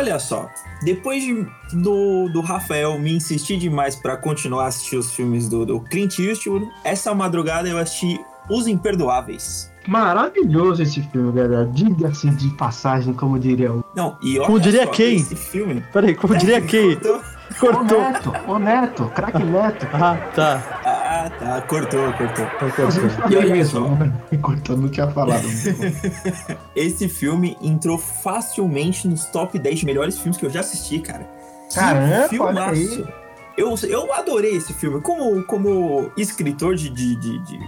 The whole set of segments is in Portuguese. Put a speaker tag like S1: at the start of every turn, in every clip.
S1: olha só, depois de, do, do Rafael me insistir demais pra continuar a assistir os filmes do, do Clint Eastwood, essa madrugada eu assisti Os Imperdoáveis.
S2: Maravilhoso esse filme, galera. Diga-se de passagem, como diriam.
S1: Não, e olha
S3: Como diria
S1: só,
S3: quem?
S1: Esse filme.
S3: Peraí, como diria quem?
S1: Cortou.
S2: Ô
S3: Cortou.
S2: Neto, ô Neto, craque Neto.
S3: Ah, tá.
S1: Ah, tá, cortou, cortou.
S2: E
S1: olha
S2: aí,
S1: só.
S2: Me cortou, não tinha falado.
S1: Esse filme entrou facilmente nos top 10 melhores filmes que eu já assisti, cara. Que
S2: Caramba, aí.
S1: filmaço. Eu, eu adorei esse filme. Como, como escritor de, de, de, de,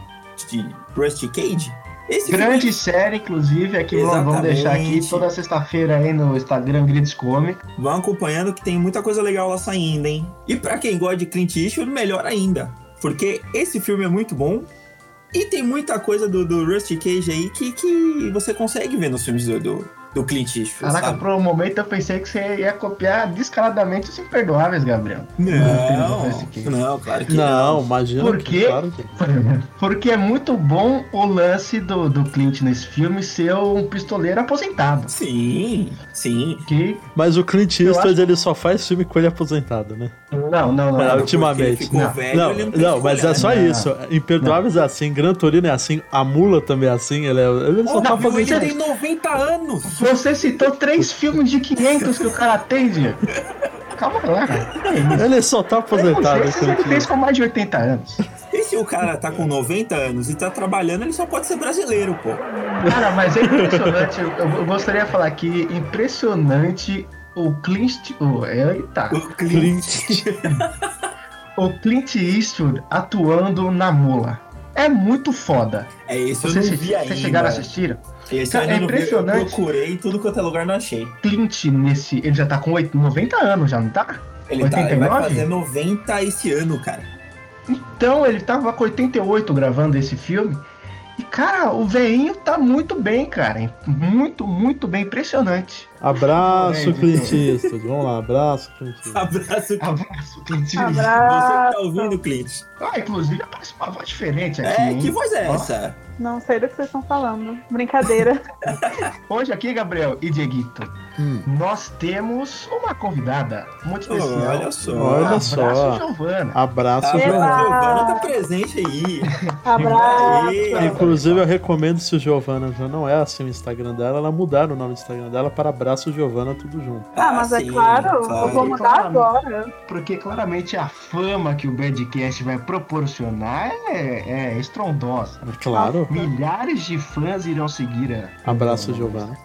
S1: de Rusty Cage, esse
S2: Grande série, inclusive, aqui vamos- vamos deixar aqui toda sexta-feira aí no Instagram Grids Comic.
S1: filme, vão acompanhando que tem muita coisa legal lá saindo, hein? E pra quem gosta de Clint Eastwood, melhor ainda. Porque esse filme é muito bom. E tem muita coisa do, do Rusty Cage aí que, que você consegue ver nos filmes do, do, do Clint Eastwood,
S2: Caraca,
S1: sabe?
S2: por um momento eu pensei que você ia copiar descaradamente os imperdoáveis, Gabriel.
S1: Não, não, claro que não.
S3: Não, imagina.
S2: Por
S3: que-
S2: quê?
S3: Claro que...
S2: Porque é muito bom o lance do, do Clint nesse filme ser um pistoleiro aposentado.
S1: Sim, sim.
S2: Que.
S3: Mas o Clint Eastwood,
S2: acho-
S3: ele só faz filme com ele aposentado, né?
S2: Não, não, não. Não.
S3: ultimamente.
S1: Porque
S2: Não.
S1: velho,
S3: não,
S1: ele tem
S3: não, mas é só
S1: né?
S2: Não.
S3: isso. Imperdoáveis é assim, Gran Torino é assim, a Mula também é assim, ele, é, ele só tá fazendo
S1: ele tem 90 anos.
S2: Você citou três filmes de 500 que o cara tem, Diego. Calma lá.
S3: Ele só tá aposentado.
S2: Ele
S3: Clint
S2: fez com mais de 80 anos.
S1: E se o cara tá com 90 anos e tá trabalhando, ele só pode ser brasileiro, pô.
S2: Cara, mas é impressionante. eu, eu gostaria de falar aqui, impressionante o Clint. O, eita.
S1: O Clint.
S2: O Clint Eastwood atuando na mula. É muito foda.
S1: É esse eu
S2: Vocês,
S1: não vi
S2: vocês
S1: ainda.
S2: chegaram a assistir?
S1: Esse
S2: Cara,
S1: eu
S2: é
S1: vi, eu
S2: impressionante.
S1: procurei tudo quanto é lugar, não achei.
S2: Clint nesse. Ele já tá com 8, 90 anos, já não tá?
S1: Ele, tá, ele vai
S2: 89?
S1: fazer 90 esse ano, cara.
S2: Então, ele tava com 88 gravando esse filme. E, cara, o veinho tá muito bem, cara. Muito, muito bem. Impressionante.
S3: Abraço,
S2: É,
S3: Clint Eastwood. Vamos lá, abraço, Clint Eastwood.
S1: Abraço.
S2: Abraço, Clint.
S1: Você que tá ouvindo, Clint.
S2: Ah, inclusive aparece uma voz diferente aqui.
S1: É,
S2: hein?
S1: que voz é essa?
S4: Não sei do que vocês estão falando. Brincadeira.
S2: Hoje aqui, Gabriel e Dieguito,
S3: Hum.
S2: nós temos uma convidada muito
S1: Oh,
S2: especial.
S1: olha só.
S3: Olha
S2: Abraço,
S3: só.
S2: Giovana.
S3: Abraço,
S1: A
S4: Eba!
S3: Giovana.
S1: Giovana tá presente aí.
S4: Abraço.
S3: Inclusive, eu recomendo se o Giovana já não é assim o Instagram dela, ela mudar o nome do Instagram dela para Abraço Giovana, tudo junto.
S4: Ah, mas é
S1: sim,
S4: claro, eu vou mudar
S2: Claro.
S4: agora.
S2: Porque claramente a fama que o Badcast vai proporcionar é, é estrondosa.
S3: Claro.
S2: Milhares de fãs irão seguir a.
S3: Abraço, Giovana.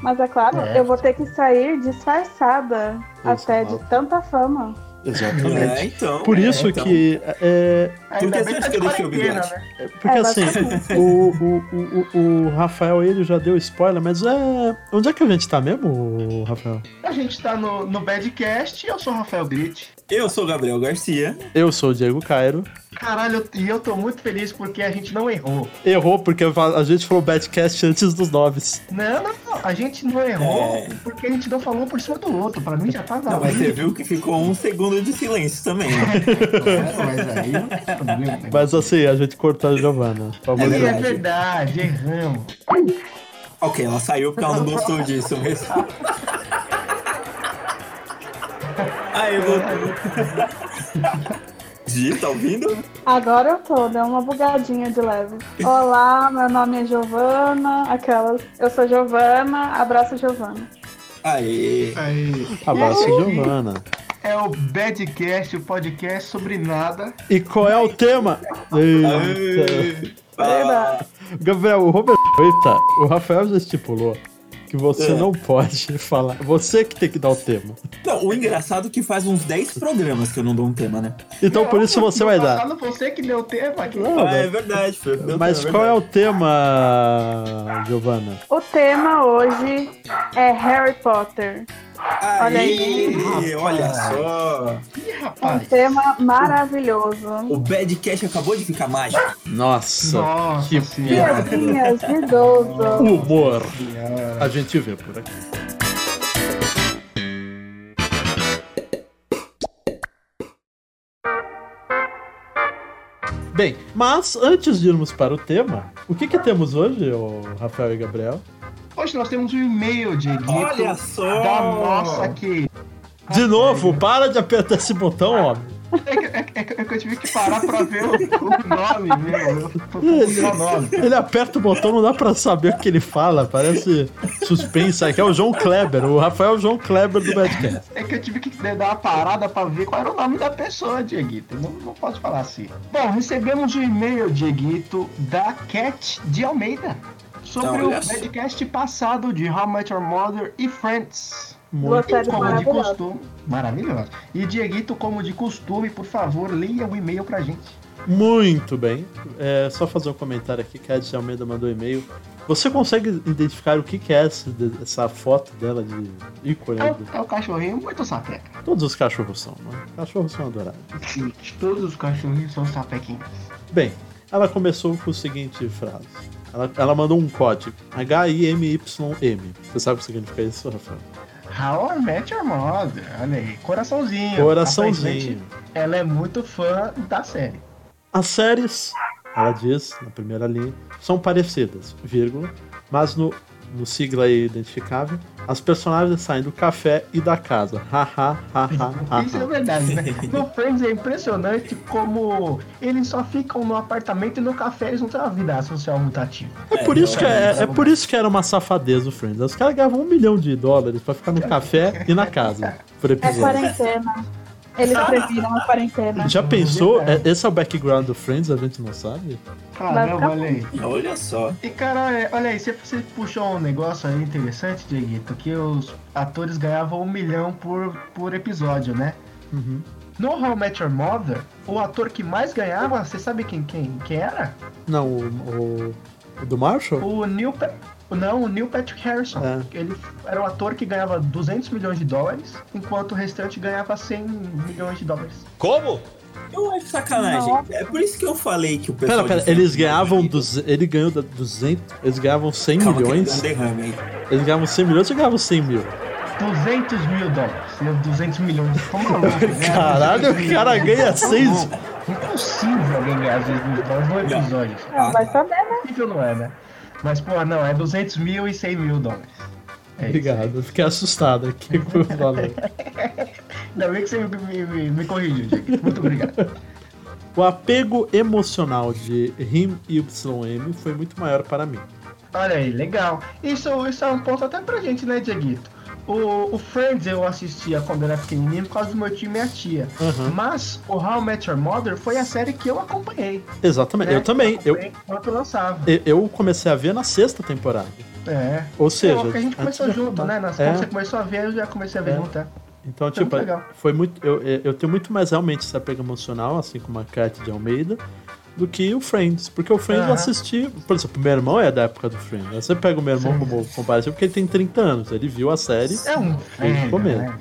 S4: Mas é claro,
S2: É.
S4: eu vou ter que sair disfarçada até de
S3: Exato.
S4: tanta fama.
S3: Exatamente.
S1: É, então.
S3: Por
S1: é,
S3: isso
S1: então.
S3: que. É,
S2: Ainda
S1: que
S2: bem
S1: você que
S2: de
S1: eu deixei o bigode?
S2: né?
S3: porque
S4: É,
S3: assim, o, o, o, o, o Rafael ele já deu spoiler, mas é. Onde é que a gente tá mesmo, Rafael?
S2: A gente tá no, no Badcast e eu sou o Rafael Grit.
S1: Eu sou o Gabriel Garcia.
S3: Eu sou o Diego Cairo.
S2: Caralho, eu- e eu tô muito feliz porque a gente não errou.
S3: Errou porque a gente falou Badcast antes dos nomes.
S2: Não, não, não. A gente não errou
S1: É.
S2: porque a gente não falou por cima do outro. Pra mim já tá
S1: Não, mas você viu que ficou um segundo de silêncio também. né?
S2: É, mas aí não tem problema.
S3: Mas assim, a gente cortou a Giovana.
S1: É
S2: É
S1: verdade,
S2: erramos.
S1: ok, ela saiu porque ela não gostou disso mesmo. Aí, voltou. Gi, tá ouvindo?
S4: Agora eu tô, deu uma bugadinha de leve. Olá, meu nome é Giovana. Aquelas. Eu sou Giovana, abraço Giovana.
S1: Aê.
S2: Aí.
S3: Abraço? Giovana.
S2: É o Badcast, o podcast sobre nada.
S3: E qual é o tema? Eita.
S1: Aê. Ah,
S3: Gabriel, o Robert. Eita, o Rafael já estipulou que você
S1: É.
S3: não pode falar. Você que tem que dar o tema.
S1: não, o engraçado é que faz uns 10 programas que eu não dou um tema, né?
S3: Então por isso você vai dar.
S2: Você que deu o tema aqui.
S3: Não,
S1: Ah, é verdade,
S3: Mas
S1: tema,
S3: qual é o
S1: verdade.
S3: tema, Giovana?
S4: O tema hoje é Harry Potter. Olha
S1: Aí,
S4: aí.
S1: olha só.
S2: Ih,
S4: Um
S2: rapaz.
S4: tema maravilhoso.
S1: O Badcast acabou de ficar mágico.
S3: Nossa,
S2: Nossa
S3: que
S2: senhora.
S4: Piadinhas de idoso.
S3: humor.
S2: senhora.
S3: A gente vê por aqui. Bem, mas antes de irmos para o tema, o que que temos hoje, ô Rafael e Gabriel?
S2: Hoje nós temos um e-mail, Dieguito,
S1: Olha só!
S2: da nossa querida.
S3: De novo, para de apertar esse botão, homem.
S2: É que, é que- é que eu tive que parar pra ver o, o nome meu. Nome.
S3: Ele aperta o botão, não dá pra saber o que ele fala. Parece suspense. Aqui é o João Kleber, o Rafael João Kleber do Badcast.
S2: É que eu tive que dar uma parada pra ver qual era o nome da pessoa, Dieguito. Não, não posso falar assim. Bom, recebemos um e-mail, Dieguito, da Cat de Almeida. Sobre
S1: Então,
S2: o
S1: só.
S2: podcast passado de How Much Your Mother e Friends.
S3: Muito
S4: Série
S2: Como de costume. Maravilhoso. E Dieguito, como de costume, por favor, leia o e-mail pra gente.
S3: Muito bem. É só fazer um comentário aqui que a Ed Almeida mandou um e-mail. Você consegue identificar o que que é essa, essa foto dela de ícone?
S2: É o, é o cachorrinho muito sapeca.
S3: Todos os cachorros são, né? Cachorros são adoráveis.
S2: Sim, todos os cachorrinhos são sapequinhos.
S3: Bem, ela começou com a seguinte frase. Ela, ela mandou um código. H-I-M-Y-M. Você sabe o que significa isso, Rafael?
S2: How I Met Your Mother. Olha aí, coraçãozinho.
S3: Coraçãozinho.
S2: Ela é muito fã da série.
S3: As séries, ela diz na primeira linha, são parecidas, vírgula, mas no, no sigla aí identificável, as personagens saem do café e da casa. Ha, ha, ha, ha, ha,
S2: Isso é verdade, né? No Friends é impressionante como eles só ficam no apartamento e no café, eles não têm uma vida social muito ativa.
S3: É por isso que é, é por isso que era uma safadeza o Friends. Os caras ganhavam um milhão de dólares pra ficar no café e na casa por
S4: É
S3: episódio.
S4: quarentena. Eles previram a quarentena.
S3: Já pensou? É- Esse é o background do Friends, a gente não sabe?
S2: Caramba, olha aí.
S1: Olha só.
S2: E cara, é, olha aí, você, você puxou um negócio aí interessante, Dieguito, que os atores ganhavam um milhão por, por episódio, né?
S3: Uhum.
S2: No How I Met Your Mother, o ator que mais ganhava, você sabe quem, quem, quem era?
S3: Não, o- o do Marshall?
S2: O Neil, Pa- não, o Neil Patrick Harrison.
S3: É.
S2: Ele era o ator que ganhava 200 milhões de dólares, enquanto o restante ganhava 100 milhões de dólares.
S5: Como?
S1: Eu acho sacanagem.
S4: Nossa.
S1: É por isso que eu falei que o pessoal.
S3: Pera, pera,
S1: de
S3: eles ganhavam.
S1: não é
S3: Duze... Ele ganhou da- 200. Eles ganhavam 100
S1: Calma, que
S3: milhões.
S1: um derrame aí.
S3: Eles ganhavam 100 milhões ou ganhavam 100 mil?
S2: 200 mil dólares. Deu 200 milhões de Como maluco, né?
S3: Caralho,
S2: 200
S3: o cara ganha
S2: Tá
S3: seis-
S2: louco. Impossível alguém ganhar 200 mil dólares no episódio.
S4: É, vai saber, né?
S2: Impossível não é, né? Mas, pô, não, é 200 mil e 100 mil dólares. É isso.
S3: Obrigado, eu fiquei assustado aqui com o valor.
S2: Ainda bem que você me, me, me, corrigiu, Diego. Muito obrigado.
S3: O apego emocional de Him e YM foi muito maior para mim.
S2: Olha aí, legal. Isso, isso é um ponto até pra gente, né, Dieguito? O, o Friends eu assistia quando era pequenininho por causa do meu tio e minha tia.
S3: Aham.
S2: Mas o How I Met Your Mother foi a série que eu acompanhei.
S3: Exatamente,
S2: né?
S3: eu também. Eu,
S2: Enquanto lançava.
S3: eu- eu comecei a ver na sexta temporada.
S2: É.
S3: Ou seja,
S2: Não, porque a gente começou junto, né? Nas,
S3: É.
S2: Você começou a ver, eu já comecei a ver
S3: É.
S2: junto. é.
S3: Então,
S2: Foi
S3: tipo,
S2: muito legal.
S3: foi muito. Eu, eu tenho muito mais realmente esse apego emocional, assim como a Cat de Almeida, do que o Friends. Porque o Friends eu
S2: Aham.
S3: assisti. Por exemplo, meu irmão é da época do Friends. Você pega o meu irmão
S2: Sim.
S3: como comparativo porque ele tem 30 anos. Ele viu a série.
S2: É um
S3: Desde o
S2: né?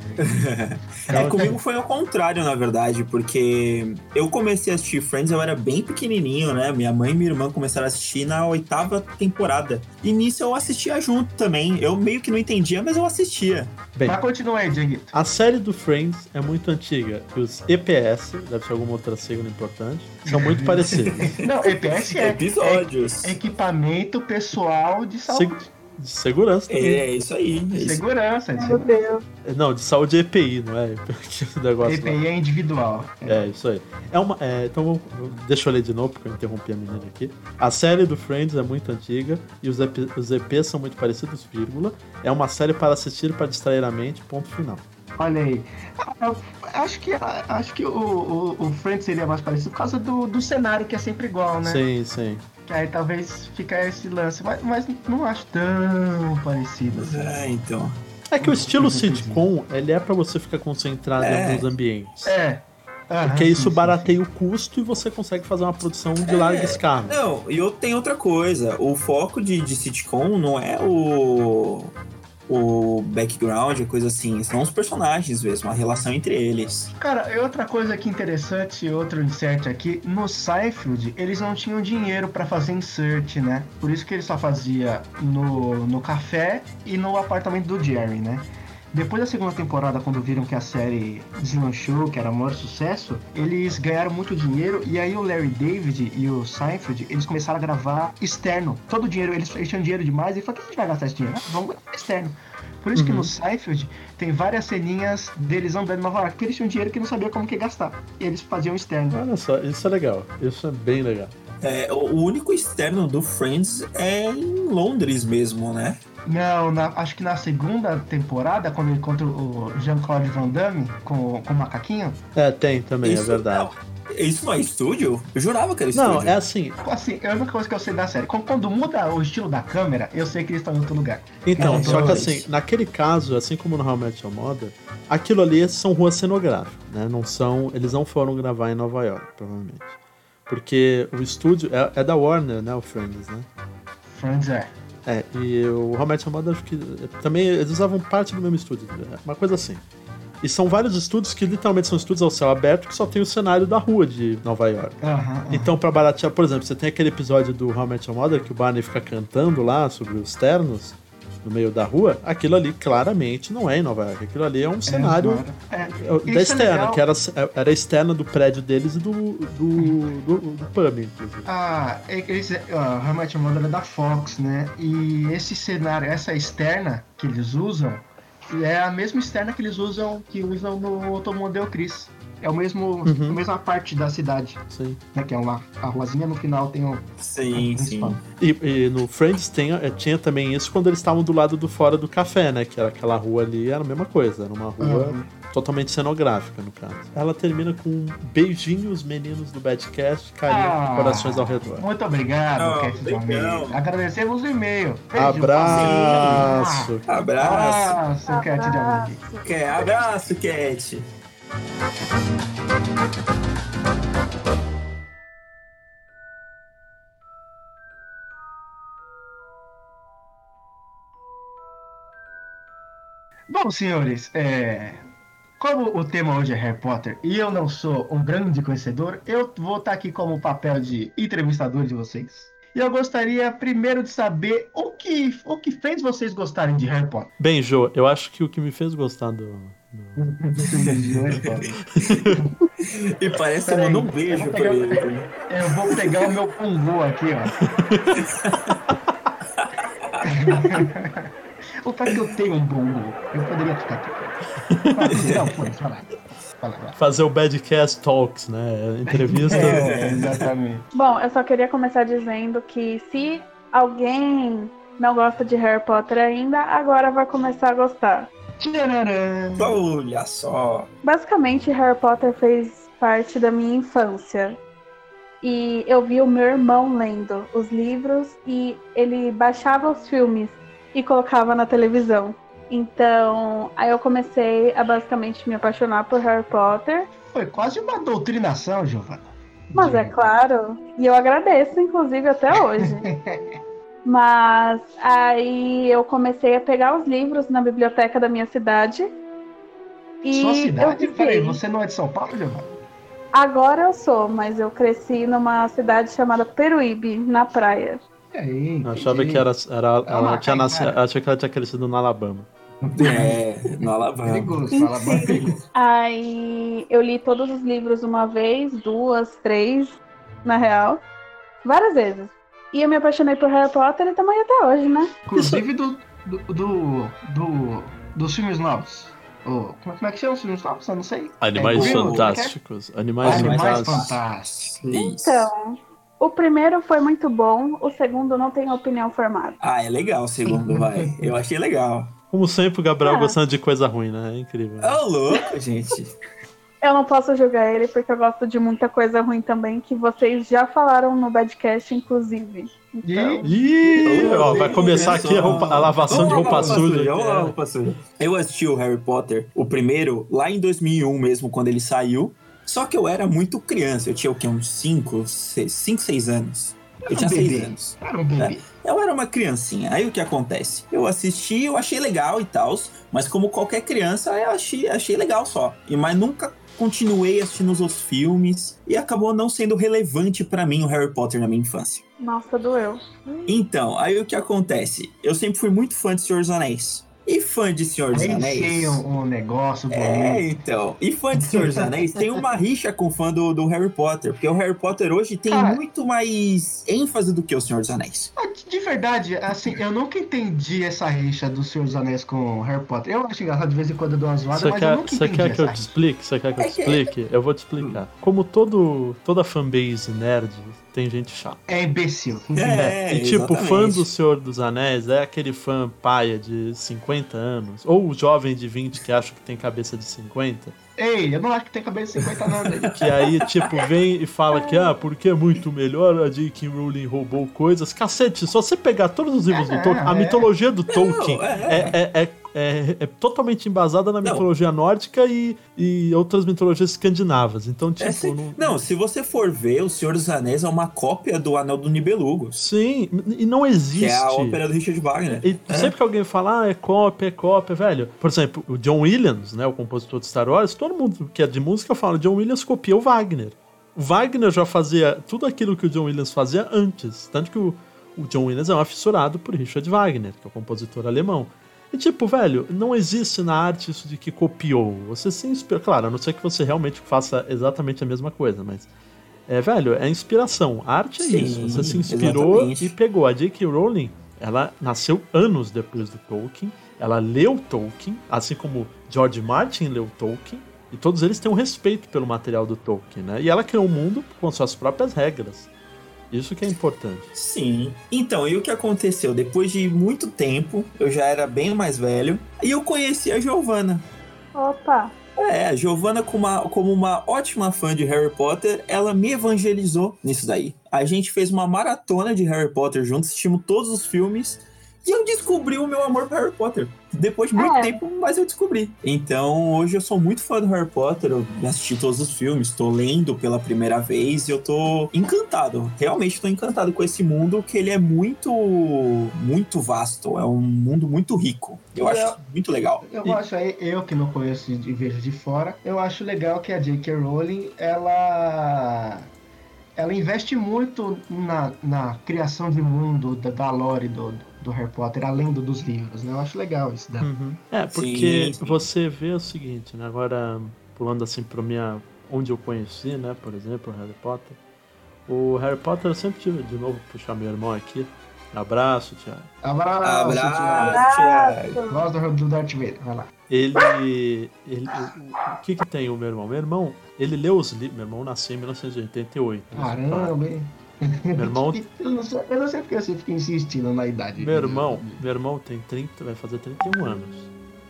S1: É, comigo foi ao contrário, na verdade, porque eu comecei a assistir Friends, eu era bem pequenininho, né? Minha mãe e minha irmã começaram a assistir na oitava temporada. E nisso eu assistia junto também. Eu meio que não entendia, mas eu assistia.
S3: Bem,
S2: Mas continua aí, Dieguito.
S3: a série do Friends é muito antiga. E os EPS, deve ser alguma outra sigla importante, são muito parecidos.
S2: Não, EPS é,
S1: Episódios.
S2: é equipamento pessoal de saúde.
S3: De segurança
S1: É,
S3: também.
S1: é isso aí. é isso.
S2: Segurança, de segurança.
S3: Não, de saúde EPI, não é? Negócio lá.
S2: EPI é individual.
S3: É, isso aí. É uma, é, então, deixa eu ler de novo, porque eu interrompi a menina aqui. A série do Friends é muito antiga e os, EP, os EPs são muito parecidos, vírgula. É uma série para assistir para distrair a mente, ponto final.
S2: Olha aí. Ah, eu Acho que, acho que o, o, o Friends seria mais parecido por causa do, do cenário, que é sempre igual, né?
S3: Sim, sim.
S2: Que Aí talvez fica esse lance, mas, mas não acho tão parecido assim.
S1: É, então.
S3: É que o estilo sitcom, ele é para você ficar concentrado em
S1: É.
S3: alguns ambientes.
S2: É. Aham,
S3: Porque
S2: sim,
S3: isso
S2: sim,
S3: barateia o custo e você consegue fazer uma produção de larga escala.
S1: Não, e tenho outra coisa. O foco de, de sitcom não é o. O background, coisa assim. São os personagens mesmo, a relação entre eles.
S2: Cara, e outra coisa aqui interessante, outro insert aqui, no Seinfeld, eles não tinham dinheiro pra fazer insert, né? Por isso que ele só fazia no, no café e no apartamento do Jerry, né? Depois da segunda temporada, quando viram que a série deslanchou, que era o maior sucesso, eles ganharam muito dinheiro e aí o Larry David e o Seinfeld, eles começaram a gravar externo. Todo o dinheiro, eles, eles tinham dinheiro demais e falaram, que a gente vai gastar esse dinheiro? Ah, vamos gravar externo. Por isso que no Seinfeld tem várias ceninhas deles andando em Nova York, porque eles tinham dinheiro que não sabia como que gastar. E eles faziam externo.
S3: Olha só, isso é legal. Isso é bem legal.
S1: É, o único externo do Friends é em Londres mesmo, né?
S2: Não, na- acho que na segunda temporada, quando ele encontra o Jean-Claude Van Damme com, com o macaquinho,
S3: É, tem também,
S1: Isso
S3: é verdade.
S1: não- isso não é estúdio? Eu jurava que era
S3: Não,
S1: estúdio.
S3: é assim.
S2: assim, é a única coisa que eu sei da série. Quando, quando muda o estilo da câmera, eu sei que eles estão em outro lugar.
S3: Então,
S1: É,
S3: só que assim, naquele caso, assim como no How I Met Your Mother, aquilo ali são ruas cenográficas, né? Não são, eles não foram gravar em Nova York, provavelmente. Porque o estúdio é, é da Warner, né, o Friends, né?
S2: Friends é.
S3: É, e o Your Mother, acho que também eles usavam parte do mesmo estúdio, é uma coisa assim. E são vários estúdios que literalmente são estúdios ao céu aberto que só tem o cenário da rua de Nova York.
S2: Aham, aham.
S3: Então, pra baratear, por exemplo, você tem aquele episódio do How I Met Your Mother que o Barney fica cantando lá sobre os ternos no meio da rua. Aquilo ali claramente não é em Nova York. Aquilo ali é um cenário
S2: É,
S3: é, da
S2: é
S3: externa,
S2: legal.
S3: que era, era a externa do prédio deles e do, do, do, do pub, inclusive.
S2: Ah, ó, I Met Your Mother é da Fox, né? E esse cenário, essa externa que eles usam, é a mesma externa que eles usam, que usam no Automodel Chris. É o mesmo,
S3: Uhum.
S2: a mesma parte da cidade,
S3: Sim.
S2: né? Que é uma, a ruazinha no final tem um.
S1: Sim, sim.
S3: E, e no Friends tem, eh, tinha também isso quando eles estavam do lado do fora do café, né? Que era aquela rua ali, era a mesma coisa. Era uma rua
S2: Uhum.
S3: totalmente cenográfica, no caso. Ela termina com beijinhos, meninos do Badcast, carinho
S2: Ah.
S3: corações ao redor.
S2: Muito obrigado, Cat de
S1: legal.
S2: Almeida. Agradecemos o e-mail.
S3: Abraço!
S1: Abraço.
S2: Abraço, Cat de Almeida.
S4: Abraço.
S1: Quer abraço, Cat.
S2: Bom, senhores, é, como o tema hoje é Harry Potter e eu não sou um grande conhecedor, eu vou estar aqui como papel de entrevistador de vocês. E eu gostaria primeiro de saber o que, o que fez vocês gostarem de Harry Potter.
S3: Bem, Jô, eu acho que o que me fez gostar do.
S1: E parece que mandou um beijo
S2: eu vou
S1: pra
S2: pegar-
S1: ele.
S2: Eu vou pegar o meu Pungu aqui, ó. O fato que eu tenho um Pungu, eu poderia ficar aqui. Não. Fala, fala.
S3: Fazer o Badcast Talks, né? Entrevista.
S2: É, exatamente.
S4: Bom, eu só queria começar dizendo que se alguém não gosta de Harry Potter ainda, agora vai começar a gostar.
S2: Tcharam.
S1: Olha só.
S4: Basicamente, Harry Potter fez parte da minha infância. E eu vi o meu irmão lendo os livros e ele baixava os filmes e colocava na televisão. Então, aí eu comecei a basicamente me apaixonar por Harry Potter.
S2: Foi quase uma doutrinação, Giovana.
S4: Mas é claro, e eu agradeço, inclusive, até hoje. Mas aí eu comecei a pegar os livros na biblioteca da minha cidade. E
S2: Sua cidade?
S4: eu
S2: Peraí, você não é de São Paulo, Giovana?
S4: Agora eu sou, mas eu cresci numa cidade chamada Peruíbe, na praia.
S2: E aí?
S3: Eu achava que era. era
S2: É
S3: ela tinha nascido,
S2: cagada.
S3: achei que ela tinha crescido no Alabama.
S1: É, no Alabama.
S2: Perigoso, fala bem perigoso.
S4: Aí eu li todos os livros uma vez, duas, três, na real. Várias vezes. E eu me apaixonei por Harry Potter e também até hoje, né?
S2: Inclusive do, do, do, do- dos filmes novos. O- como, como é que chama os filmes novos? Eu não sei.
S3: Animais
S2: É,
S3: fantásticos. Animais
S2: Animais
S3: fantásticos.
S2: fantásticos.
S4: Então, o primeiro foi muito bom, o segundo não tenho opinião formada.
S1: Ah, é legal o segundo, vai. Eu achei legal.
S3: Como sempre, o Gabriel
S4: Ah.
S3: gostando de coisa ruim, né? É incrível.
S1: Ô, louco, gente.
S4: Eu não posso julgar ele porque eu gosto de muita coisa ruim também, que vocês já falaram no Badcast, inclusive. Então,
S3: Ih, ó, vai começar aqui a, roupa- a lavação de
S1: Vamos
S3: roupa
S1: lavar
S3: suja.
S1: vamos lavar roupa suja. Eu assisti o Harry Potter, o primeiro, lá em 2001 mesmo, quando ele saiu. Só que eu era muito criança. Eu tinha o quê? Uns 5, 5, 6 anos. Eu tinha
S2: Um
S1: 6
S2: bebê.
S1: anos.
S2: Era um bebê.
S1: Eu era uma criancinha. Aí o que acontece? Eu assisti, eu achei legal e tal, mas como qualquer criança, eu achei, achei legal só. E mas nunca continuei assistindo os filmes e acabou não sendo relevante pra mim o Harry Potter na minha infância.
S4: nossa, doeu.
S1: Então, aí o que acontece? Eu sempre fui muito fã de Senhor dos Anéis. E fã de Senhor dos Anéis?
S2: sim um, um negócio bonito.
S1: É, então. E fã de Senhor dos Anéis tem uma rixa com fã do, do Harry Potter, porque o Harry Potter hoje tem
S2: Cara.
S1: muito mais ênfase do que o Senhor dos Anéis.
S2: Ah, De verdade, assim, eu nunca entendi essa rixa do Senhor dos Anéis com Harry Potter. Eu acho engraçado de vez em quando eu dou uma zoada,
S3: Você
S2: mas eu
S3: quer,
S2: nunca
S3: você
S2: entendi
S3: quer que eu te explique? Você quer que eu te
S1: É que-
S3: explique? Eu vou te explicar. Como todo, toda fanbase nerd, tem gente chata.
S2: É imbecil.
S1: É,
S3: e tipo,
S1: exatamente.
S3: fã do Senhor dos Anéis é aquele fã paia de 50 anos, ou o jovem de 20 que acha que tem cabeça de 50,
S2: Ei, eu não acho que tem cabeça de 50 não, né?
S3: que aí, tipo, vem e fala que, ah, porque é muito melhor a J.K. Rowling roubou coisas. Cacete, só você pegar todos os livros
S2: É,
S3: do Tolkien, a
S2: é.
S3: mitologia do Tolkien
S1: é.
S3: é, é, é, é- é totalmente embasada na
S1: Não.
S3: mitologia nórdica e, e outras mitologias escandinavas. Então, tipo,
S1: É, se-
S3: não,
S1: Não, se você for ver, o Senhor dos Anéis é uma cópia do Anel do Nibelungos,
S3: Sim, e não existe.
S1: é a ópera do Richard Wagner.
S3: E sempre que alguém fala, ah, é cópia, é cópia, velho. Por exemplo, o John Williams, né, o compositor de Star Wars, todo mundo que é de música fala, John Williams copia o Wagner. O Wagner já fazia tudo aquilo que o John Williams fazia antes. Tanto que o, o John Williams é um fissurado por Richard Wagner, que é o compositor alemão. E tipo, velho, não existe na arte isso de que copiou. Você se inspira. Claro, a não ser que você realmente faça exatamente a mesma coisa, mas. É, velho, é inspiração. A arte é
S1: Sim,
S3: isso. Você se inspirou
S1: exatamente.
S3: e pegou. A J.K. Rowling, ela nasceu anos depois do Tolkien. Ela leu Tolkien, assim como George Martin leu Tolkien. E todos eles têm um respeito pelo material do Tolkien, né? E ela criou um mundo com suas próprias regras. Isso que é importante.
S1: Sim. Então, e o que aconteceu? Depois de muito tempo, eu já era bem mais velho, e eu conheci a Giovanna.
S4: Opa,
S1: É, a Giovanna, como uma, como uma ótima fã de Harry Potter, ela me evangelizou nisso daí. A gente fez uma maratona de Harry Potter juntos, assistimos todos os filmes, e eu descobri o meu amor por Harry Potter. Depois de muito
S4: É.
S1: tempo, mas eu descobri. Então, hoje eu sou muito fã do Harry Potter, eu assisti todos os filmes, tô lendo pela primeira vez e eu tô encantado. Realmente tô encantado com esse mundo, que ele é muito, muito vasto, é um mundo muito rico. Eu
S2: É.
S1: acho muito legal.
S2: Eu acho aí, eu que não conheço e vejo de fora, eu acho legal que a J.K. Rowling, ela. Ela investe muito na, na criação de mundo da, da lore do, do Harry Potter, além do, dos livros, né? Eu acho legal isso. Da...
S3: É, porque
S1: Sim, sim.
S3: você vê o seguinte, né? Agora, pulando assim pra minha. onde eu conheci, né? Por exemplo, o Harry Potter. O Harry Potter eu sempre tive, de novo, puxar meu irmão aqui. Abraço, Thiago.
S2: Abraço, Thiago.
S1: Abraço, Thiago.
S2: Voz do, do Darth Vader, vai lá.
S3: Ele. ele o, o que que tem o meu irmão? Meu irmão, ele leu os livros. Meu irmão nasceu em 1988.
S2: Caramba, hein?
S3: Meu irmão,
S2: Eu não sei, eu não sei porque você fica insistindo na idade.
S3: meu irmão, meu irmão tem 30, vai fazer 31 anos.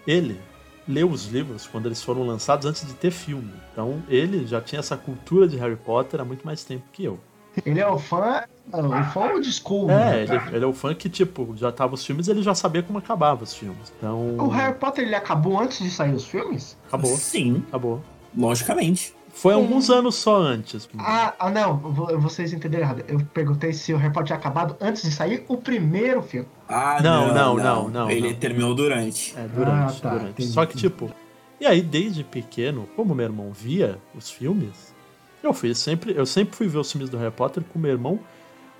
S3: Ele leu os livros quando eles foram lançados antes de ter filme. Então ele já tinha essa cultura de Harry Potter há muito mais tempo que eu.
S2: Ele é o fã. O fã old school.
S3: É,
S2: né,
S3: ele, ele é o fã que, tipo, já tava os filmes ele já sabia como acabava os filmes. Então.
S2: O Harry Potter ele acabou antes de sair os filmes?
S3: Acabou,
S1: Sim,
S3: acabou.
S1: logicamente.
S3: Foi alguns anos só antes.
S2: Ah, ah, não, vo- vocês entenderam errado. Eu perguntei se o Harry Potter tinha acabado antes de sair o primeiro filme.
S1: Ah,
S3: Não,
S1: não,
S3: não, não, não,
S1: Ele
S3: não.
S1: terminou durante.
S3: É, durante,
S2: Ah, tá,
S3: durante.
S2: entendi,
S3: Só que, tipo. E aí, desde pequeno, como meu irmão via os filmes, eu fui sempre. Eu sempre fui ver os filmes do Harry Potter com meu irmão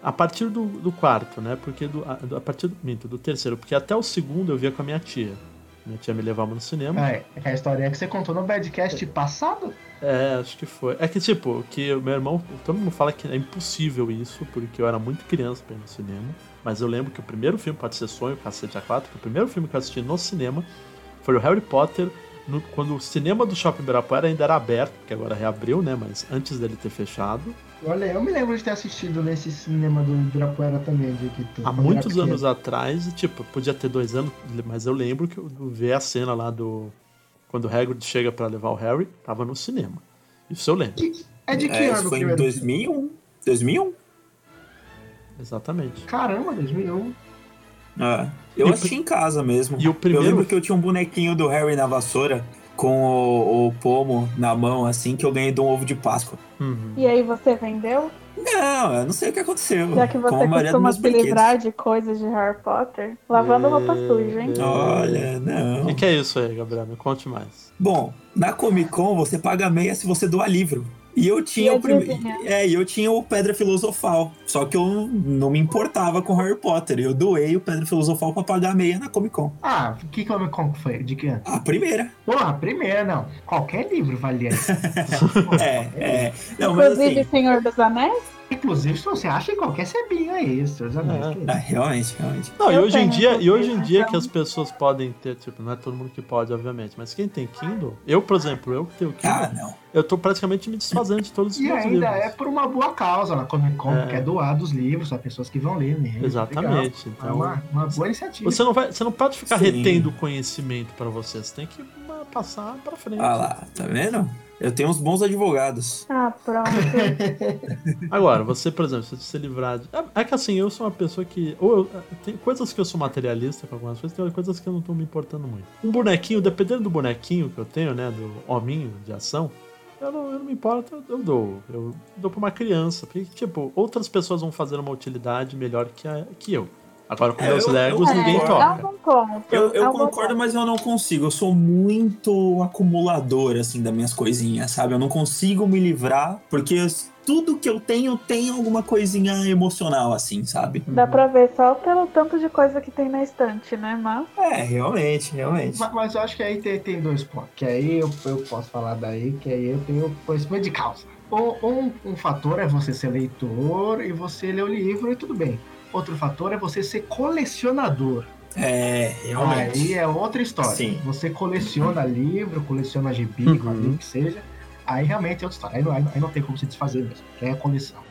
S3: a partir do, do quarto, né? Porque do, a, do- a partir do, minto, do terceiro, porque até o segundo eu via com a minha tia. Minha tia me levava no cinema.
S2: É, é a história que você contou no Badcast passado.
S3: É, acho que foi. É que, tipo, que meu irmão. Todo mundo fala que é impossível isso, porque eu era muito criança pra ir no cinema. Mas eu lembro que o primeiro filme, pode ser Sonho, Cacete A4, que o primeiro filme que eu assisti no cinema foi o Harry Potter, no- quando o cinema do Shopping Ibirapuera ainda era aberto, que agora reabriu, né? Mas antes dele ter fechado.
S2: Olha, eu me lembro de ter assistido nesse cinema do Ibirapuera também. De que
S3: Há muitos anos atrás, e, tipo, podia ter dois anos, mas eu lembro que eu vi a cena lá do. Quando o Hagrid chega pra levar o Harry, tava no cinema. Isso eu lembro.
S2: É de que
S1: É,
S2: ano
S1: foi em
S2: primeiro
S1: 2001. 2001?
S3: Exatamente.
S2: Caramba, 2001.
S1: É. Eu
S3: E
S1: assisti em casa mesmo.
S3: E o primeiro-
S1: Eu lembro que eu tinha um bonequinho do Harry na vassoura com o, o pomo na mão, assim, que eu ganhei de um ovo de Páscoa.
S3: Uhum.
S4: E aí você vendeu?
S1: Não, eu não sei o que aconteceu.
S4: Já que você costuma se
S1: brinquedos.
S4: livrar de coisas de Harry Potter, lavando roupa
S3: É,
S4: suja, hein?
S3: é.
S1: Olha,
S3: O
S1: não.
S3: que, que é isso aí, Gabriel? Me conte mais.
S1: Bom, na Comic Con você paga meia se você doar livro. E eu tinha
S4: E
S1: o prime...
S4: adivinha?
S1: É, eu tinha o Pedra Filosofal. Só que eu não me importava com Harry Potter. Eu doei o Pedra Filosofal pra pagar a meia na Comic Con.
S2: Ah, que Comic Con foi? De que ano?
S1: A primeira.
S2: Porra, primeira não. Qualquer livro valia isso.
S1: É, é. Não, mas
S4: Inclusive,
S1: assim.
S4: Senhor dos Anéis?
S2: Inclusive, se você acha em qualquer sebinho aí, seus amigos.
S3: É.
S2: que
S1: Ah,
S2: isso.
S1: realmente, realmente.
S3: Não, e hoje em dia, e hoje em dia que as pessoas podem ter, tipo, não é todo mundo que pode, obviamente, mas quem tem Kindle, eu, por exemplo, eu que tenho Kindle,
S1: Ah, não.
S3: eu tô praticamente me desfazendo de todos os
S2: E
S3: meus
S2: ainda
S3: livros.
S2: é por uma boa causa na Comic Con,
S3: É.
S2: porque é doado os livros a pessoas que vão ler mesmo.
S3: Exatamente.
S2: Legal.
S3: Então,
S2: É uma, uma boa iniciativa.
S3: Você não vai, você não pode ficar
S1: Sim.
S3: retendo conhecimento pra você, você tem que ah, passar pra frente.
S1: Ah lá, tá vendo? Eu tenho uns bons advogados.
S4: Ah, pronto.
S3: Agora, você, por exemplo, se você livrar de... É, é que assim, eu sou uma pessoa que. Ou eu, tem coisas que eu sou materialista com algumas coisas, tem coisas que eu não tô me importando muito. Um bonequinho, dependendo do bonequinho que eu tenho, né? Do hominho de ação, eu não, eu não me importo, eu, eu dou. Eu dou pra uma criança. Porque, tipo, outras pessoas vão fazer uma utilidade melhor que, a, que eu. Agora, com
S1: É,
S3: meus
S1: eu-
S3: Legos,
S1: eu
S3: ninguém
S1: concordo.
S3: Toca.
S4: ponto.
S1: Eu, eu concordo, mas eu não consigo. Eu sou muito acumulador, assim, das minhas coisinhas, sabe? Eu não consigo me livrar, porque tudo que eu tenho tem alguma coisinha emocional, assim, sabe?
S4: Dá pra ver só pelo tanto de coisa que tem na estante, né? Mas
S1: É, realmente, realmente.
S2: Mas, mas eu acho que aí tem, tem dois pontos. Que aí eu, eu posso falar daí, que aí eu tenho conhecimento de causa. Um, um, um fator é você ser leitor e você ler o livro e tudo bem. Outro fator é você ser colecionador.
S1: É,
S2: Aí
S1: realmente.
S2: é outra história.
S1: Sim.
S2: Você coleciona livro, coleciona gibi,
S3: Uhum.
S2: quadrinho que seja. Aí realmente é outra história. Aí não, aí não- aí não tem como se desfazer mesmo. Que é a coleção.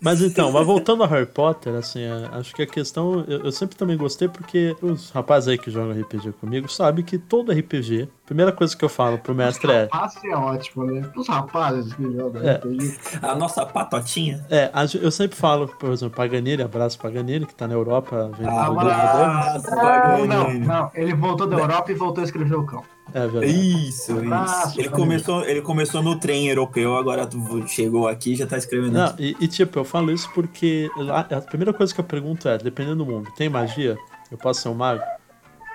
S3: Mas então, mas voltando a Harry Potter, assim, é, acho que a questão. Eu, eu sempre também gostei porque os rapazes aí que jogam RPG comigo sabem que todo RPG, primeira coisa que eu falo pro mestre é.
S2: Rapazes é ótimo, né? Os rapazes que jogam
S3: É.
S1: A nossa patotinha.
S3: É, a eu sempre falo, por exemplo, Paganini, abraço Paganini, que tá na Europa vendo
S1: Ah,
S3: o livro dele.
S1: abraço,
S2: Não,
S1: Paganini.
S2: não, não. Ele voltou da Europa e voltou a escrever o cão.
S3: É verdade.
S1: Isso,
S2: Abraço,
S1: isso. Ele
S2: família.
S1: começou, ele começou no trem europeu, agora tu- chegou aqui e já tá escrevendo.
S3: Não, e, e, tipo, eu falo isso porque lá- a primeira coisa que eu pergunto é, dependendo do mundo, tem magia? Eu posso ser um mago?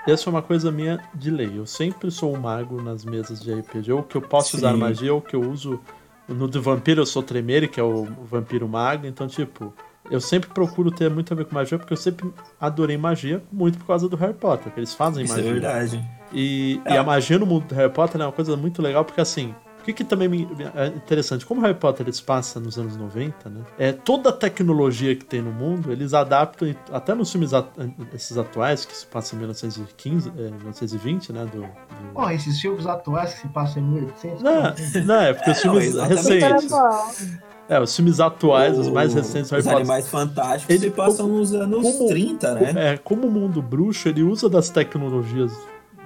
S3: Essa é uma coisa minha de lei. Eu sempre sou um mago nas mesas de RPG, ou que eu posso
S1: Sim.
S3: usar magia, ou que eu uso. No de vampiro eu sou Tremere, que é o vampiro mago, então, tipo, eu sempre procuro ter muito a ver com magia, porque eu sempre adorei magia, muito por causa do Harry Potter, que eles fazem
S1: Isso é
S3: magia.
S1: verdade.
S3: E,
S1: É.
S3: e a magia no mundo do Harry Potter é uma coisa muito legal, porque assim. O que, que também me, é interessante, como Harry Potter eles passa nos anos 90, né? É, toda a tecnologia que tem no mundo, eles adaptam, até nos filmes at- esses atuais, que se passam em 1915, é, 1920, né? Do, do-
S2: Pô, esses filmes atuais que se passam em 1800.
S3: Não, não, é porque os filmes
S1: não,
S3: recentes. É, os filmes atuais, os mais
S1: O-
S3: recentes do Harry
S1: Os
S3: Potter.
S1: Animais Fantásticos
S3: Ele-
S1: se passam nos anos
S3: como-
S1: 30, né?
S3: É, como o mundo bruxo, ele usa das tecnologias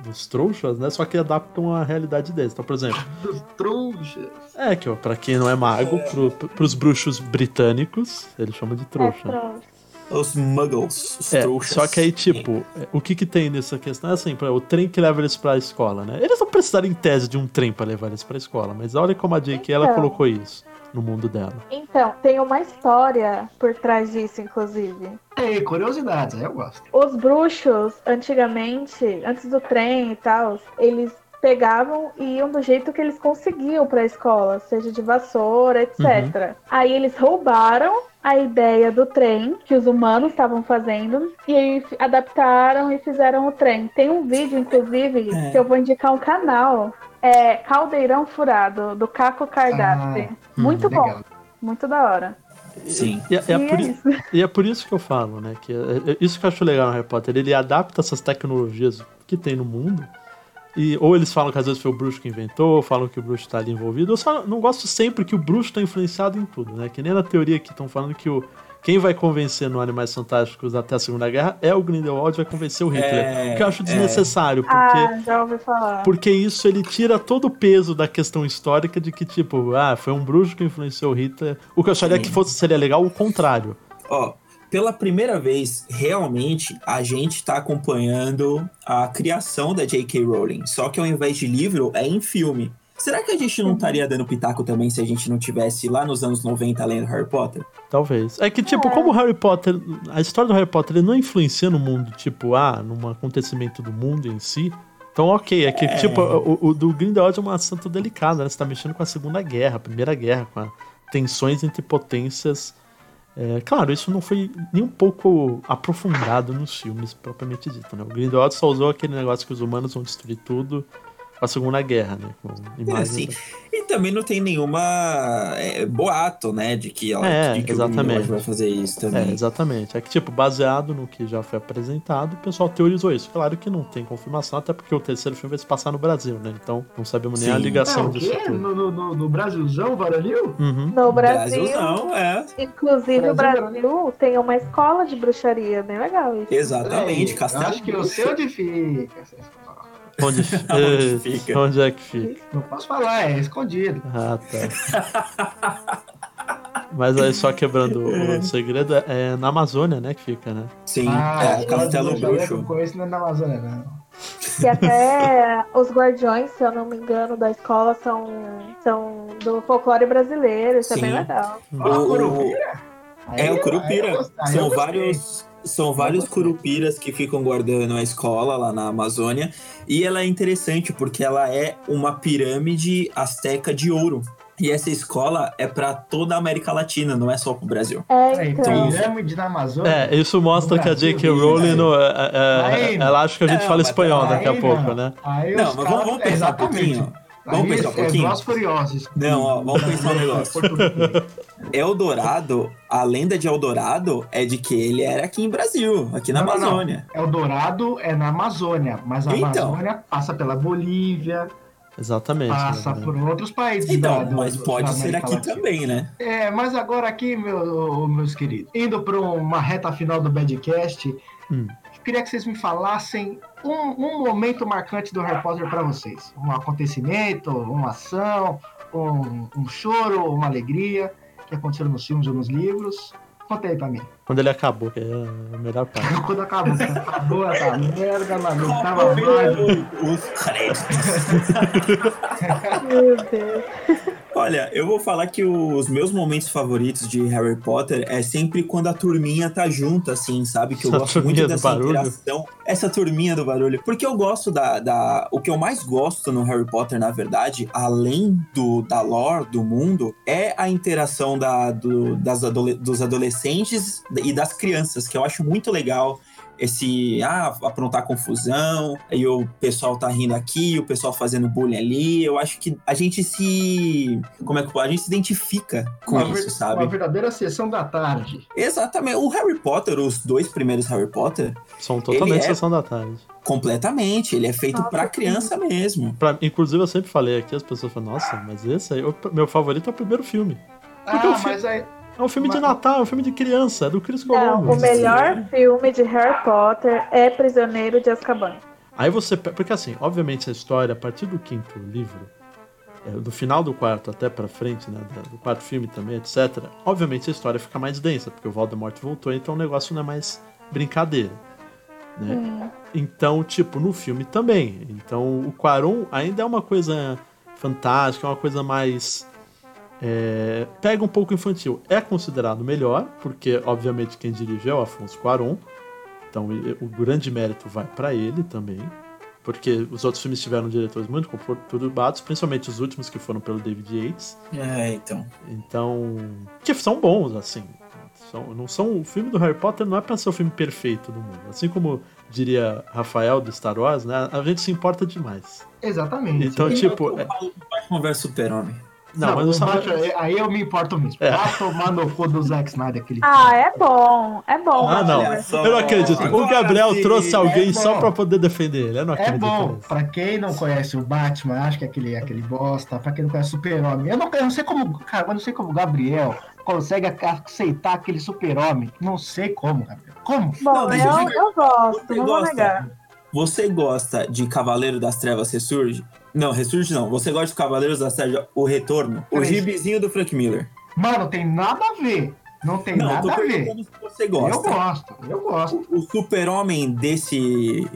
S3: dos trouxas, né? Só que adaptam à realidade deles. Então, por exemplo,
S2: Dos trouxas.
S3: É, que ó, pra quem não é mago, pro, pros bruxos britânicos, eles chamam de
S4: É,
S3: trouxa.
S4: pronto.
S1: Os muggles, os
S3: É,
S1: trouxas.
S3: só que aí, tipo, é, o que que tem nessa questão? É assim, pra- o trem que leva eles pra escola, né? Eles não precisaram, em tese, de um trem pra levar eles pra escola, mas olha como a J.K. ela
S4: Então.
S3: colocou isso no mundo dela.
S4: Então, tem uma história por trás disso, inclusive.
S2: Ei, curiosidades, aí eu gosto.
S4: Os bruxos, antigamente, antes do trem e tal, eles pegavam e iam do jeito que eles conseguiam pra escola, seja de vassoura, etc. Aí eles roubaram a ideia do trem que os humanos estavam fazendo e aí adaptaram e fizeram o trem. Tem um vídeo, inclusive,
S1: É.
S4: que eu vou indicar um canal. É Caldeirão Furado, do Caco Cardassi. Muito bom,
S2: Legal.
S4: muito da hora.
S1: Sim.
S3: E, é- é
S4: E
S3: por,
S4: é
S3: i-
S4: isso.
S3: e é por isso que eu falo, né? Que é- é isso que eu acho legal no Harry Potter. Ele adapta essas tecnologias que tem no mundo. E, ou eles falam que às vezes foi o bruxo que inventou, ou falam que o bruxo tá ali envolvido. Eu só não gosto sempre que o bruxo tá influenciado em tudo, né? Que nem na teoria que estão falando que o, quem vai convencer no Animais Fantásticos até a Segunda Guerra é o Grindelwald, vai convencer o Hitler.
S1: É,
S3: o que eu acho
S1: é.
S3: desnecessário, porque.
S4: Ah, já ouvi falar.
S3: Porque isso ele tira todo o peso da questão histórica de que, tipo, ah, foi um bruxo que influenciou o Hitler. O que eu acharia
S1: Sim.
S3: que fosse seria legal o contrário.
S1: Ó, pela primeira vez, realmente, a gente tá acompanhando a criação da J.K. Rowling. Só que ao invés de livro, é em filme. Será que a gente não estaria dando pitaco também se a gente não tivesse lá nos anos 90 lendo Harry Potter?
S3: Talvez. É que, tipo, como o Harry Potter. A história do Harry Potter ele não influencia no mundo, tipo, ah, num acontecimento do mundo em si. Então, ok, é que,
S1: É.
S3: tipo, o, o do Grindelwald é uma assunto delicado, né? Você tá mexendo com a Segunda Guerra, a Primeira Guerra, com a tensões entre potências. É, claro, isso não foi nem um pouco aprofundado nos filmes, propriamente dito, né? O Grindelwald só usou aquele negócio que os humanos vão destruir tudo a Segunda Guerra, né? Com
S1: É, assim, e também não tem nenhuma é, boato, né, de que, ela,
S3: É,
S1: de que
S3: exatamente.
S1: vai fazer isso
S3: É,
S1: também.
S3: exatamente. É que, tipo, baseado no que já foi apresentado, o pessoal teorizou isso. Claro que não tem confirmação, até porque o terceiro filme vai se passar no Brasil, né? Então não sabemos nem a
S1: Sim.
S3: ligação
S2: É, o
S3: disso tudo.
S2: No, no, no, no Brasilzão?
S3: Uhum.
S4: No Brasil,
S1: Brasilzão, é.
S4: inclusive o
S2: Brasil,
S4: Brasil tem uma escola de bruxaria, bem legal isso.
S1: Exatamente,
S2: Eu
S1: Castelo
S2: Acho que eu sei onde fica essa escola.
S3: Onde,
S1: Onde
S3: Eh,
S1: fica?
S3: Onde é que fica?
S2: Não posso falar, é escondido.
S3: Ah, tá. Mas aí, só quebrando o segredo, é- é na Amazônia, né, que fica, né?
S1: Sim,
S2: Ah,
S1: é, Castelo
S2: que eu
S1: Bruxo.
S2: conheço não é na Amazônia, não.
S4: Que até os guardiões, se eu não me engano, da escola são, são do folclore brasileiro. Isso
S1: Sim.
S4: é bem legal.
S1: O-
S2: Ah,
S1: o-
S2: Curupira?
S1: é o Curupira. São vários, são vários curupiras que ficam guardando a escola lá na Amazônia. E ela é interessante porque ela é uma pirâmide asteca de ouro. E essa escola é para toda a América Latina, não é só pro Brasil.
S4: É,
S2: Aí,
S4: então.
S2: pirâmide na Amazônia.
S3: É, isso mostra
S2: No
S3: que a
S2: Brasil,
S3: J.K. Rowling, no- é- é-
S2: Aí,
S3: ela acha que a gente
S1: não,
S3: fala espanhol daqui a
S2: não.
S3: pouco, né?
S2: Aí
S1: Não, mas vamos, vamos pensar um
S2: exatamente.
S1: pouquinho. Vamos pensar um
S2: é
S1: pouquinho?
S2: Velozes Furiosos.
S1: Não, ó, vamos pensar um negócio.
S2: Português.
S1: Eldorado, a lenda de Eldorado é de que ele era aqui em Brasil, aqui na
S2: Não, não, não.
S1: Amazônia.
S2: Eldorado é na Amazônia, mas a
S1: Então.
S2: Amazônia passa pela Bolívia,
S3: Exatamente.
S2: passa
S3: né?
S2: por outros países.
S1: Então,
S2: da-
S1: mas
S2: do-
S1: pode ser aqui
S2: Latina.
S1: também, né?
S2: É, mas agora aqui, meu- meus queridos, indo para uma reta final do Badcast,
S3: Hum.
S2: Queria que vocês me falassem um, um momento marcante do Harry Potter para vocês. Um acontecimento, uma ação, um, um choro, uma alegria que aconteceram nos filmes ou nos livros. Conta aí pra mim.
S3: Quando ele acabou, que é a melhor parte.
S2: Quando acabou, acabou essa merda, mano. Não tava mais.
S1: Os créditos.
S4: Meu Deus.
S1: Olha, eu vou falar que os meus momentos favoritos de Harry Potter é sempre quando a turminha tá junto, assim, sabe? Que eu
S3: Essa
S1: gosto muito dessa
S3: barulho.
S1: interação. Essa turminha do barulho. Porque eu gosto da, da. O que eu mais gosto no Harry Potter, na verdade, além do da lore do mundo, é a interação da, do- das adole- dos adolescentes e das crianças, que eu acho muito legal esse ah, aprontar confusão, e o pessoal tá rindo aqui, o pessoal fazendo bullying ali. Eu acho que a gente se. Como é que pode? A gente se identifica com
S2: Uma
S1: isso, sabe?
S2: Uma verdadeira sessão da tarde.
S1: Exatamente. O Harry Potter, os dois primeiros Harry Potter,
S3: São totalmente
S1: é-
S3: sessão da tarde.
S1: completamente. Ele é feito
S4: Nossa,
S1: pra criança mesmo.
S3: Pra- inclusive, eu sempre falei aqui, as pessoas falam, nossa, mas esse aí, o meu favorito é o primeiro filme. Porque o
S2: Ah, mas aí.
S3: É um filme de
S2: Mas-
S3: Natal, é um filme de criança, é do Chris
S4: Não,
S3: Columbus.
S4: o melhor filme de Harry Potter é Prisioneiro de Azkaban.
S3: Aí você. Porque assim, obviamente a história, a partir do quinto livro, é, do final do quarto até pra frente, né? Do quarto filme também, etc. Obviamente a história fica mais densa, porque o Voldemort voltou, então o negócio não é mais brincadeira. Né?
S4: Hum.
S3: Então, tipo, no filme também. Então, o Quaron ainda é uma coisa fantástica, é uma coisa mais. É, pega um pouco infantil. É considerado melhor, porque, obviamente, quem dirige é o Afonso Quaron. Então, o grande mérito vai pra ele também. Porque os outros filmes tiveram diretores muito conturbados, principalmente os últimos que foram pelo David Yates.
S1: É, então.
S3: Então. Que são bons, assim. São, não são, o filme do Harry Potter não é pra ser o filme perfeito do mundo. Assim como diria Rafael do Star Wars, né? A gente se importa demais.
S2: Exatamente.
S3: Então,
S2: E-
S3: tipo. É-
S1: Batman vs Super-Homem.
S3: Não, mas não
S2: o
S3: sabe.
S2: Batman, aí eu me importo mesmo.
S3: É.
S2: Vai tomar no cu do Zack Snyder aquele
S4: Ah, é bom. É bom.
S3: Ah, não. Eu não acredito. O Gabriel
S1: sim,
S3: trouxe alguém
S2: é
S3: só
S2: bom.
S3: pra poder defender ele. Eu não
S2: É
S3: acredito.
S2: bom,
S3: nisso.
S2: pra quem não conhece o Batman, acho que é aquele, aquele bosta, pra quem não conhece o Super-Homem. Eu não, eu não sei como, cara, eu não sei como o Gabriel consegue aceitar aquele Super-Homem. Não sei como, Gabriel. Como?
S4: Bom,
S1: Não, eu
S4: eu, eu gosto,
S1: Você
S4: não vou
S1: gosta?
S4: negar.
S1: Você gosta de Cavaleiro das Trevas Ressurge? Não, Ressurge não. Você gosta de Cavaleiros das Trevas, O Retorno? O
S2: Peraí.
S1: gibizinho do Frank Miller.
S2: Mano, tem nada a ver. Não tem
S1: Não, eu
S2: nada a ver.
S1: você
S2: Eu
S1: gosta.
S2: gosto, eu gosto.
S1: O super-homem desse,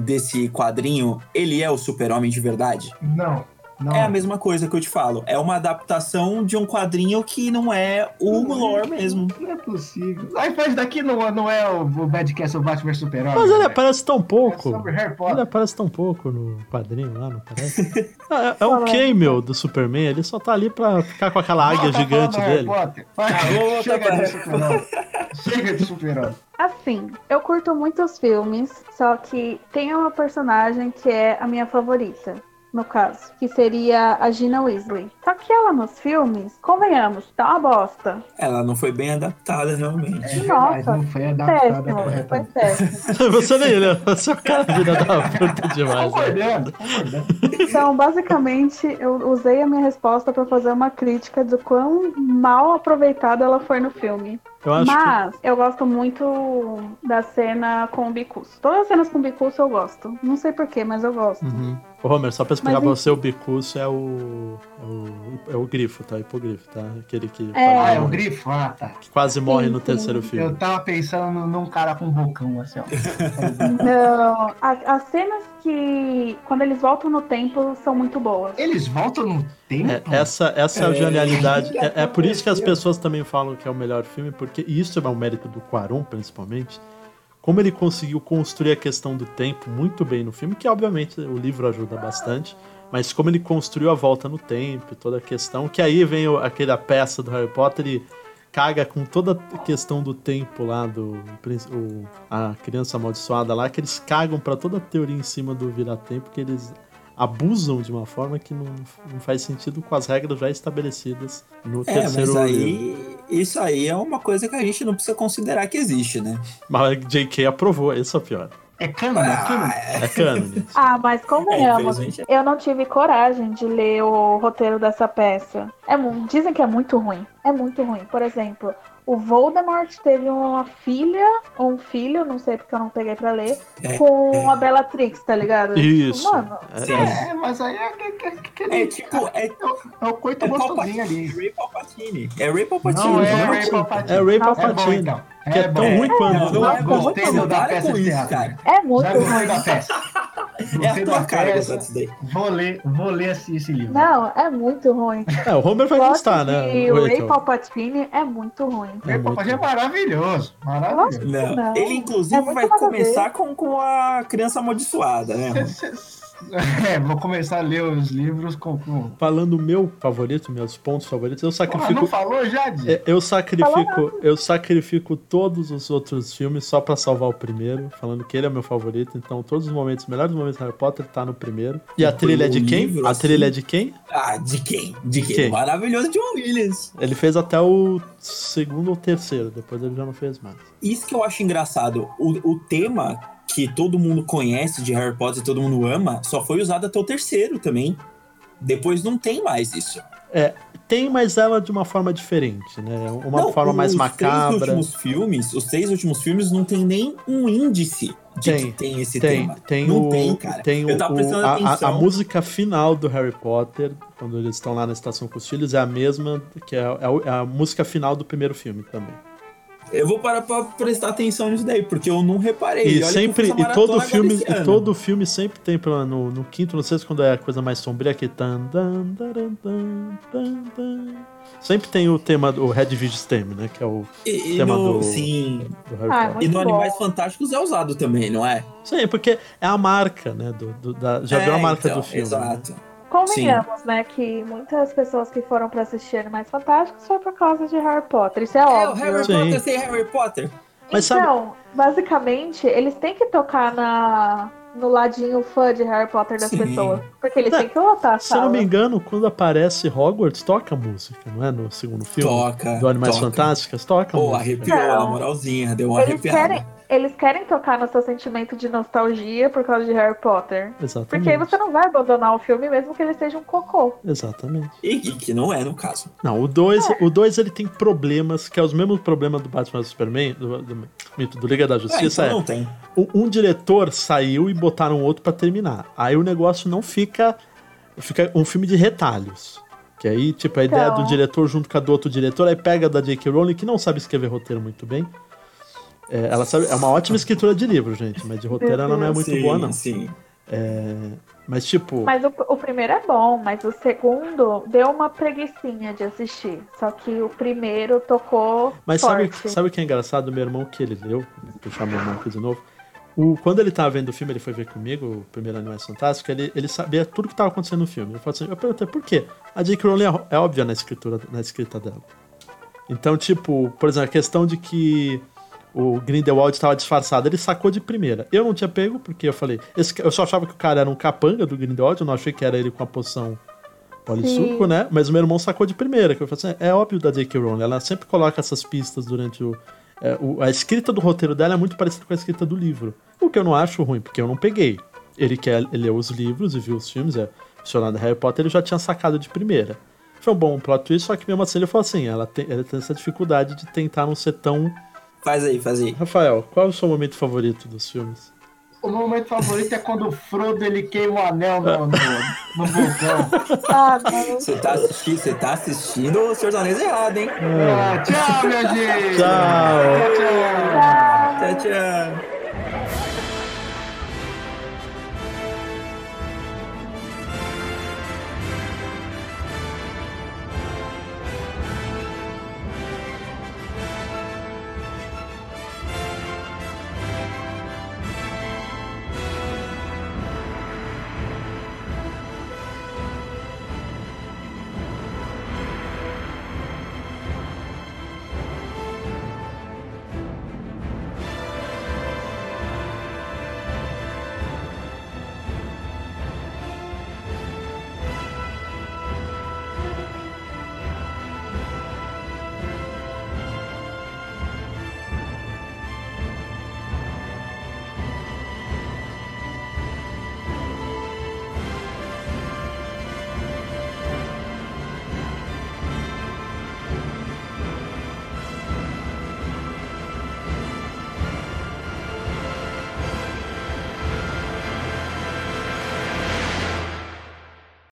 S1: desse quadrinho, ele é o super-homem de verdade?
S2: Não, Não.
S1: É a mesma coisa que eu te falo. É uma adaptação de um quadrinho que não é o lore mesmo.
S2: Não é possível. Aí faz daqui não, não é o, o Bad Castle Batman vs Super-Homem.
S3: Mas ele
S2: né?
S3: aparece tão
S2: É
S3: pouco.
S2: Harry
S3: Ele aparece tão pouco no quadrinho lá, não parece? é, é um cameo do Superman, ele só tá ali pra ficar com aquela águia gigante dele.
S1: Voltar
S2: chega de Super-Homem. Chega de Super-Homem.
S4: Assim, eu curto muitos filmes, só que tem uma personagem que é a minha favorita, no caso, que seria a Gina Weasley. Só que ela nos filmes, convenhamos, tá uma bosta.
S1: Ela não foi bem adaptada, realmente.
S2: É
S4: Nossa,
S2: não foi adaptada
S4: Péssimo, foi
S2: corretamente.
S4: péssimo.
S3: Você nem, né? Você é o cara vida da puta demais. Né?
S2: Concordando.
S4: Então, basicamente, eu usei a minha resposta pra fazer uma crítica do quão mal aproveitada ela foi no filme.
S3: Eu acho que.
S4: Mas eu gosto muito da cena com o Bicus. Todas as cenas com o Bicus eu gosto. Não sei porquê, mas eu gosto.
S3: Uhum. Ô, Homer, só pra explicar
S4: Mas
S3: pra você, o bicurso é o, é o. é o grifo, tá? Hipogrifo, tá? Aquele que,
S4: É.
S2: Ah, é o grifo? Ah, tá.
S3: que quase morre
S4: Sim,
S3: no
S4: sim.
S3: terceiro
S2: Eu
S3: filme.
S2: tava pensando num cara com um vulcão, assim, ó.
S4: Não, as cenas que, quando eles voltam no tempo, são muito boas.
S2: Eles voltam no tempo?
S3: É, essa, essa é a
S1: É.
S3: genialidade. É, é por isso que as pessoas também falam que é o melhor filme, porque e isso é um mérito do Quaron, principalmente. Como ele conseguiu construir a questão do tempo muito bem no filme, que obviamente o livro ajuda bastante, mas como ele construiu a volta no tempo, toda a questão, que aí vem o- aquela peça do Harry Potter e caga com toda a questão do tempo lá do o- a criança amaldiçoada lá, que eles cagam pra toda a teoria em cima do vira-tempo, que eles abusam de uma forma que não, não faz sentido com as regras já estabelecidas no
S1: É,
S3: terceiro
S1: mas aí. Isso aí é uma coisa que a gente não precisa considerar que existe, né?
S3: Mas a J.K. aprovou, esse é o pior.
S2: É cânone, é cânone.
S3: É cânone.
S4: Ah, mas convenhamos,
S1: infelizmente
S4: eu não tive coragem de ler o roteiro dessa peça. É, dizem que é muito ruim. É muito ruim. Por exemplo, o Voldemort teve uma filha, ou um filho, não sei porque eu não peguei pra ler,
S1: É,
S4: com a Bellatrix, tá ligado?
S3: Isso.
S4: Mano,
S3: É,
S2: É, mas aí é, que- que- que- que-
S1: É tipo, é,
S2: é o coito
S1: é
S2: gostosinho ali.
S1: Ray Palpatine. É Ray Palpatine.
S2: Não é Ray Palpatine.
S3: É Ray
S2: bom,
S3: Palpatine. Que é tão ruim quanto.
S1: Não, é.
S2: Gostei
S1: Não,
S2: da peça
S1: com
S2: de
S1: isso,
S2: teatro.
S1: cara.
S4: é muito
S2: Já gostei
S4: ruim.
S2: da peça.
S1: É a
S2: Gostei
S1: tua
S2: da
S1: cara
S2: peça. Vou ler, vou ler esse, esse livro.
S4: Não, é muito ruim.
S3: É, o Homer vai gostar, né?
S4: de
S3: o
S4: Ray. Palpatine é muito ruim.
S2: Ray
S3: É
S2: Palpatine é maravilhoso. Maravilhoso.
S1: Não.
S4: Não.
S1: Ele, inclusive,
S4: É
S1: vai começar com, com a criança amaldiçoada, né?
S2: É, vou começar a ler os livros com. com...
S3: Falando o meu favorito, meus pontos favoritos, eu
S2: Porra,
S3: sacrifico.
S2: não falou já, Di?
S3: É, Eu sacrifico, eu sacrifico todos os outros filmes só pra salvar o primeiro, falando que ele é meu favorito. Então, todos os momentos, os melhores momentos de Harry Potter tá no primeiro. E a trilha é de quem?
S1: livro,
S3: a
S1: assim?
S3: trilha é de quem?
S1: Ah, de quem? De quem?
S3: Quem?
S1: Maravilhoso John Williams.
S3: Ele fez até o segundo ou terceiro, depois ele já não fez mais.
S1: Isso que eu acho engraçado. O, o tema que todo mundo conhece de Harry Potter e todo mundo ama só foi usado até o terceiro também. Depois não tem mais isso.
S3: Tem, mas ela de uma forma diferente, né? Uma
S1: Não,
S3: forma mais
S1: os Três
S3: macabra.
S1: últimos filmes, os três últimos filmes não tem nem um índice de
S3: Tem,
S1: que tem esse
S3: Tem,
S1: tema.
S3: tem
S1: não
S3: o,
S1: tem, cara.
S3: tem o,
S1: eu tava prestando
S3: o- a, a-
S1: atenção.
S3: a música final do Harry Potter, quando eles estão lá na estação com os filhos, é a mesma que é, é é a música final do primeiro filme também.
S1: Eu vou parar pra prestar atenção nisso daí, porque eu não reparei.
S3: E
S1: olha que eu
S3: sempre, e todo filme, e todo filme sempre tem pela- no, no quinto, não sei se quando é a coisa mais sombria que tan, dan, daran, dan, dan, dan. sempre tem o tema do Red Vision Theme, né, que é o
S1: E,
S3: tema
S1: no,
S3: do-
S1: Sim.
S3: do Harry
S4: Ah,
S3: Potter.
S1: E no
S4: bom.
S1: Animais Fantásticos é usado também, não é?
S3: Sim, porque é a marca, né, do, do- da, já
S1: é,
S3: viu a marca
S1: então,
S3: do filme. né?
S4: Convenhamos, né, que muitas pessoas que foram pra assistir Animais Fantásticos foi por causa de Harry Potter. Isso é
S1: É, o
S4: óbvio.
S1: Harry
S3: Sim.
S1: Potter sem Harry Potter.
S3: Mas sabe-
S4: então, basicamente, eles têm que tocar na, no ladinho fã de Harry Potter das
S1: Sim.
S4: pessoas. Porque eles têm que lotar a
S3: Se eu não me engano, quando aparece Hogwarts, toca música, não é? No segundo filme
S1: Toca.
S3: do Animais
S1: toca.
S3: Fantásticas, toca
S1: Pô,
S3: música.
S1: arrepiou,
S4: Não.
S1: na moralzinha, deu uma
S4: Eles
S1: arrepiada.
S4: querem, eles querem tocar no seu sentimento de nostalgia por causa de Harry Potter.
S3: Exatamente.
S4: Porque aí você não vai abandonar o filme mesmo que ele seja um cocô.
S3: Exatamente.
S1: E, e que não é, no caso.
S3: Não, o 2
S4: É.
S3: o dois, ele tem problemas, que é os mesmos problemas do Batman vs Superman, do, do, mito do Liga da
S1: Ah,
S3: Justiça.
S1: então
S3: é,
S1: não tem.
S3: um, um diretor saiu e botaram outro pra terminar. Aí o negócio não fica. Fica um filme de retalhos. Que aí, tipo, a ideia
S4: Então.
S3: do diretor junto com a do outro diretor, aí pega a da J.K. Rowling, que não sabe escrever roteiro muito bem. É, ela sabe, é uma ótima escritora de livro, gente, mas de roteiro ela não é muito
S1: sim,
S3: boa, não.
S1: Sim.
S3: Mas, tipo.
S4: Mas o, o primeiro é bom, mas o segundo deu uma preguiçinha de assistir. Só que o primeiro tocou.
S3: Mas sabe,
S4: forte.
S3: sabe o que é engraçado? Meu irmão que ele leu, vou puxar meu irmão aqui de novo. O, quando ele tava vendo o filme, ele foi ver comigo, o primeiro Animais Fantásticos, ele, ele sabia tudo que tava acontecendo no filme. Eu, falei assim, eu perguntei por quê? A J.K. Rowling é, é óbvia na, escritura, na escrita dela. Então, tipo, por exemplo, a questão de que o Grindelwald estava disfarçado, ele sacou de primeira. Eu não tinha pego, porque eu falei, esse, eu só achava que o cara era um capanga do Grindelwald, eu não achei que era ele com a poção polissuco,
S4: Sim.
S3: né? Mas o meu irmão sacou de primeira, que eu falei assim, é óbvio da J.K. Rowling, ela sempre coloca essas pistas durante o, é, o- A escrita do roteiro dela é muito parecida com a escrita do livro. O que eu não acho ruim, porque eu não peguei. Ele quer leu os livros e viu os filmes, é funcionando Harry Potter, ele já tinha sacado de primeira. Foi um bom plot twist, só que mesmo assim ele falou assim, ela tem, ela tem essa dificuldade de tentar não ser tão...
S1: Faz aí, faz aí.
S3: Rafael, qual é o seu momento favorito dos filmes?
S2: O meu momento favorito é quando o Frodo ele queima o anel no, no, no vulcão.
S4: Ah.
S1: Você tá assistindo, você tá assistindo o Senhor dos Anéis errado, hein?
S2: Ah, tchau, minha gente!
S3: Tchau.
S2: tchau.
S1: Tchau, tchau.